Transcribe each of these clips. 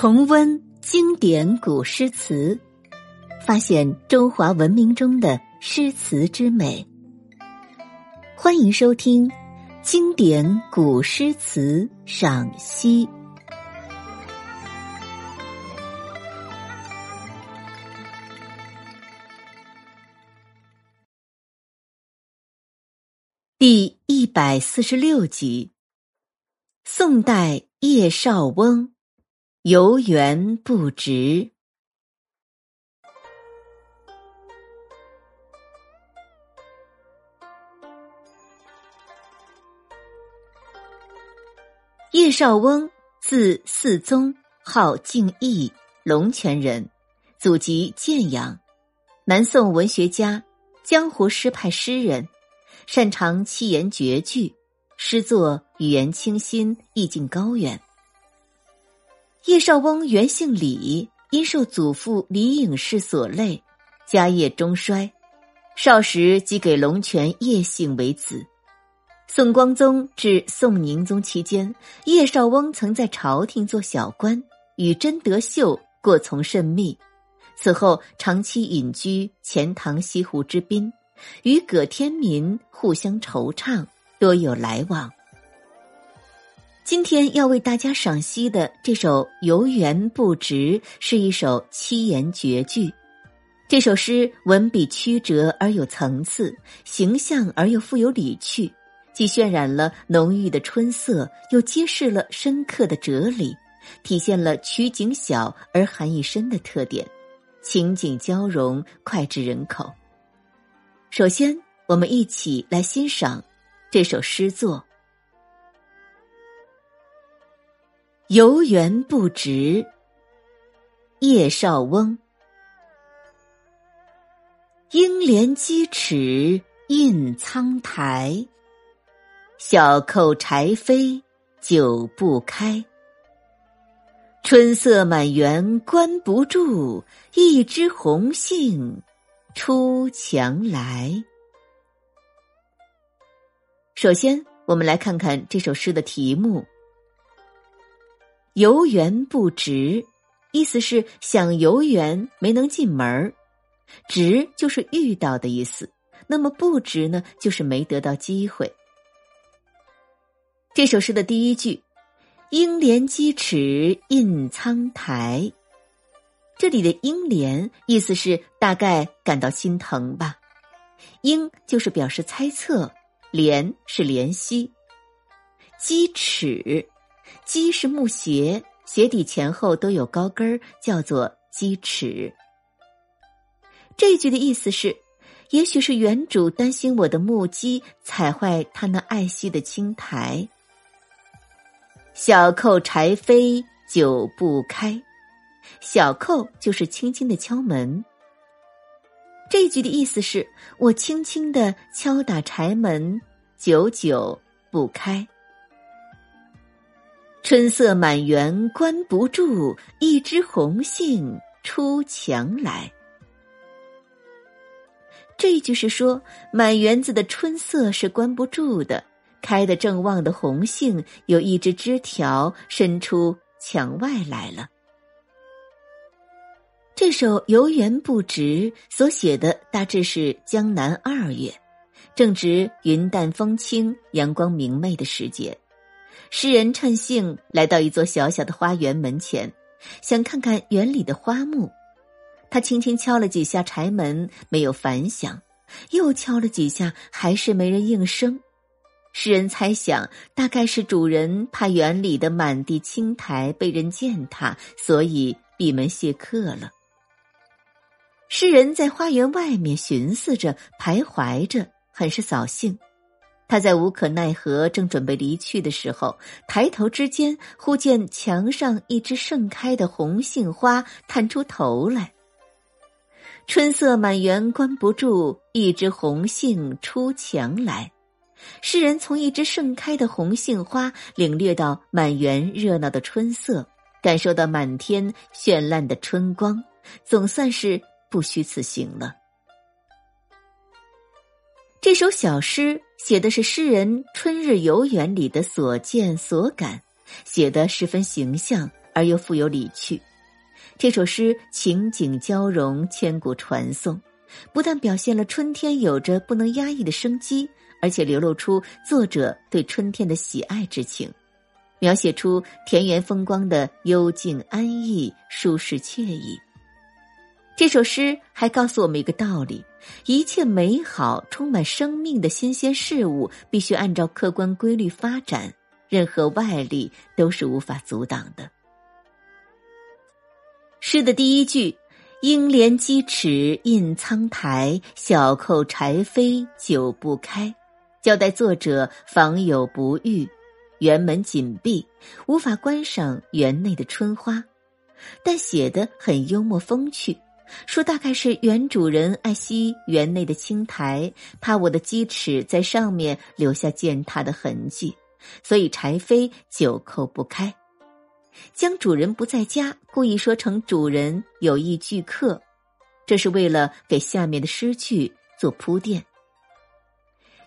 重温经典古诗词，发现中华文明中的诗词之美。欢迎收听《经典古诗词赏析》第一百四十六集：宋代叶绍翁。游园不值。叶绍翁，字嗣宗，号敬义，龙泉人，祖籍建阳，南宋文学家，江湖诗派诗人，擅长七言绝句，诗作语言清新，意境高远。叶绍翁原姓李，因受祖父李颖氏所累，家业中衰，少时即给龙泉叶姓为子。宋光宗至宋宁宗期间，叶绍翁曾在朝廷做小官，与甄德秀过从甚密。此后长期隐居钱塘西湖之滨，与葛天民互相惆怅，多有来往。今天要为大家赏析的这首《游园不值》是一首七言绝句。这首诗文笔曲折而有层次，形象而又富有理趣，既渲染了浓郁的春色，又揭示了深刻的哲理，体现了曲景小而含义深的特点，情景交融，脍炙人口。首先，我们一起来欣赏这首诗作。游园不值。叶绍翁。应怜屐齿印苍苔，小扣柴扉久不开。春色满园关不住，一枝红杏出墙来。首先，我们来看看这首诗的题目。游园不值，意思是想游园没能进门儿，值就是遇到的意思。那么不值呢，就是没得到机会。这首诗的第一句“应怜屐齿印苍苔”，这里的“应怜”意思是大概感到心疼吧，“应”就是表示猜测，“怜”是怜惜，鸡齿。鸡是木鞋，鞋底前后都有高跟儿，叫做鸡齿。这句的意思是，也许是原主担心我的木屐踩坏他那爱惜的青苔。小扣柴扉久不开，小扣就是轻轻的敲门。这句的意思是我轻轻的敲打柴门，久久不开。春色满园关不住，一枝红杏出墙来。这句是说，满园子的春色是关不住的，开得正旺的红杏有一只枝条伸出墙外来了。这首《游园不值》所写的大致是江南二月，正值云淡风轻、阳光明媚的时节。诗人趁兴来到一座小小的花园门前，想看看园里的花木。他轻轻敲了几下柴门，没有反响；又敲了几下，还是没人应声。诗人猜想，大概是主人怕园里的满地青苔被人践踏，所以闭门谢客了。诗人在花园外面寻思着，徘徊着，很是扫兴。他在无可奈何，正准备离去的时候，抬头之间，忽见墙上一只盛开的红杏花探出头来。春色满园关不住，一枝红杏出墙来。诗人从一只盛开的红杏花领略到满园热闹的春色，感受到满天绚烂的春光，总算是不虚此行了。这首小诗写的是诗人春日游园里的所见所感，写得十分形象，而又富有理趣。这首诗情景交融，千古传颂。不但表现了春天有着不能压抑的生机，而且流露出作者对春天的喜爱之情，描写出田园风光的幽静安逸、舒适惬意。这首诗还告诉我们一个道理：一切美好、充满生命的新鲜事物，必须按照客观规律发展，任何外力都是无法阻挡的。诗的第一句。应怜屐齿印苍苔，小扣柴扉久不开。交代作者房有不遇，园门紧闭，无法观赏园内的春花，但写得很幽默风趣。说大概是原主人爱惜园内的青苔，怕我的鸡齿在上面留下践踏的痕迹，所以柴扉久扣不开。将主人不在家，故意说成主人有意拒客，这是为了给下面的诗句做铺垫。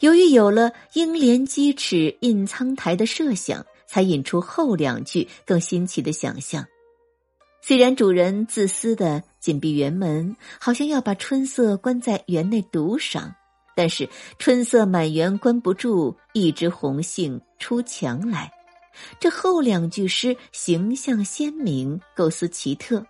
由于有了“应怜鸡齿印苍苔”的设想，才引出后两句更新奇的想象。虽然主人自私的紧闭园门，好像要把春色关在园内独赏，但是春色满园关不住，一枝红杏出墙来。这后两句诗形象鲜明，构思奇特，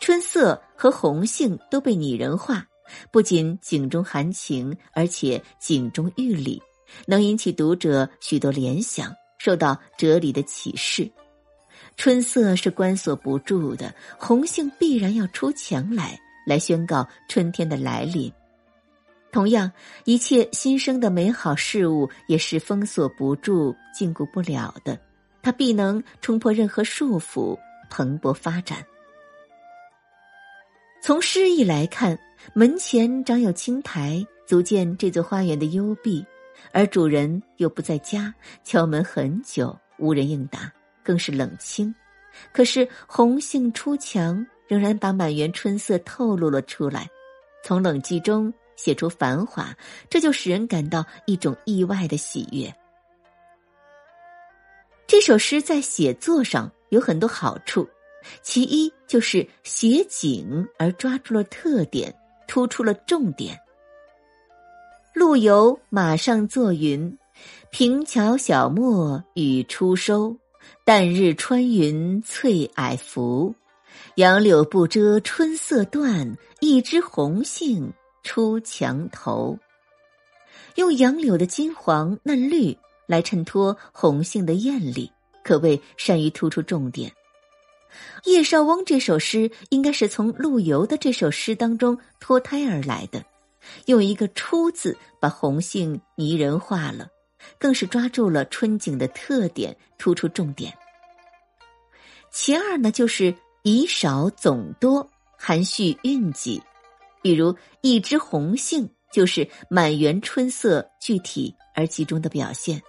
春色和红杏都被拟人化，不仅景中含情，而且景中寓理，能引起读者许多联想，受到哲理的启示。春色是关锁不住的，红杏必然要出墙来，来宣告春天的来临。同样，一切新生的美好事物也是封锁不住、禁锢不了的，它必能冲破任何束缚，蓬勃发展。从诗意来看，门前长有青苔，足见这座花园的幽闭，而主人又不在家，敲门很久无人应答，更是冷清。可是红杏出墙，仍然把满园春色透露了出来，从冷寂中。写出繁华，这就使人感到一种意外的喜悦。这首诗在写作上有很多好处，其一就是写景而抓住了特点，突出了重点。陆游马上作云：“平桥小陌雨初收，淡日穿云翠霭浮。杨柳不遮春色断，一枝红杏。”出墙头，用杨柳的金黄嫩绿来衬托红杏的艳丽，可谓善于突出重点。叶绍翁这首诗应该是从陆游的这首诗当中脱胎而来的，用一个“出”字把红杏拟人化了，更是抓住了春景的特点，突出重点。其二呢，就是以少总多，含蓄蕴藉。比如一枝红杏，就是满园春色具体而集中的表现。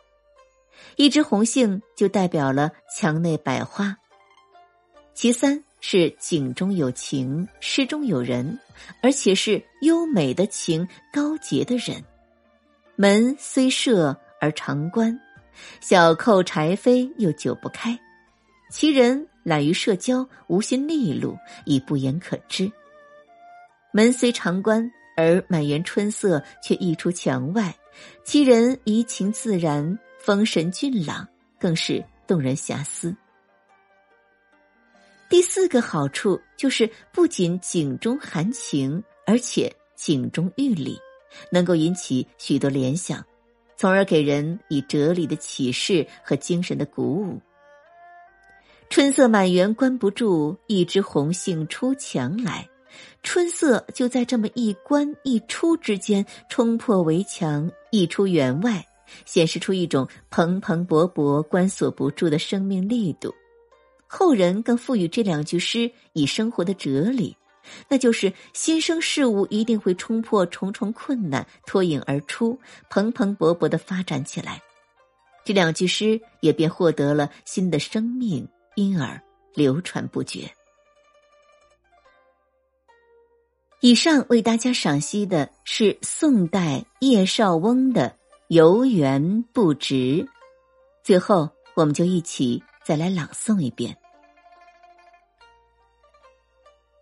一枝红杏就代表了墙内百花。其三是景中有情，诗中有人，而且是优美的情，高洁的人。门虽设而常关，小扣柴扉又久不开，其人懒于社交，无心利禄，已不言可知。门虽常关，而满园春色却溢出墙外，其人怡情自然，风神俊朗，更是动人遐思。第四个好处就是不仅景中含情，而且景中寓理，能够引起许多联想，从而给人以哲理的启示和精神的鼓舞。春色满园关不住，一枝红杏出墙来。春色就在这么一关一出之间冲破围墙，溢出园外，显示出一种蓬蓬勃勃、关锁不住的生命力度。后人更赋予这两句诗以生活的哲理，那就是新生事物一定会冲破重重困难，脱颖而出，蓬蓬勃勃的发展起来。这两句诗也便获得了新的生命，因而流传不绝。以上为大家赏析的是宋代叶绍翁的《游园不值》，最后我们就一起再来朗诵一遍。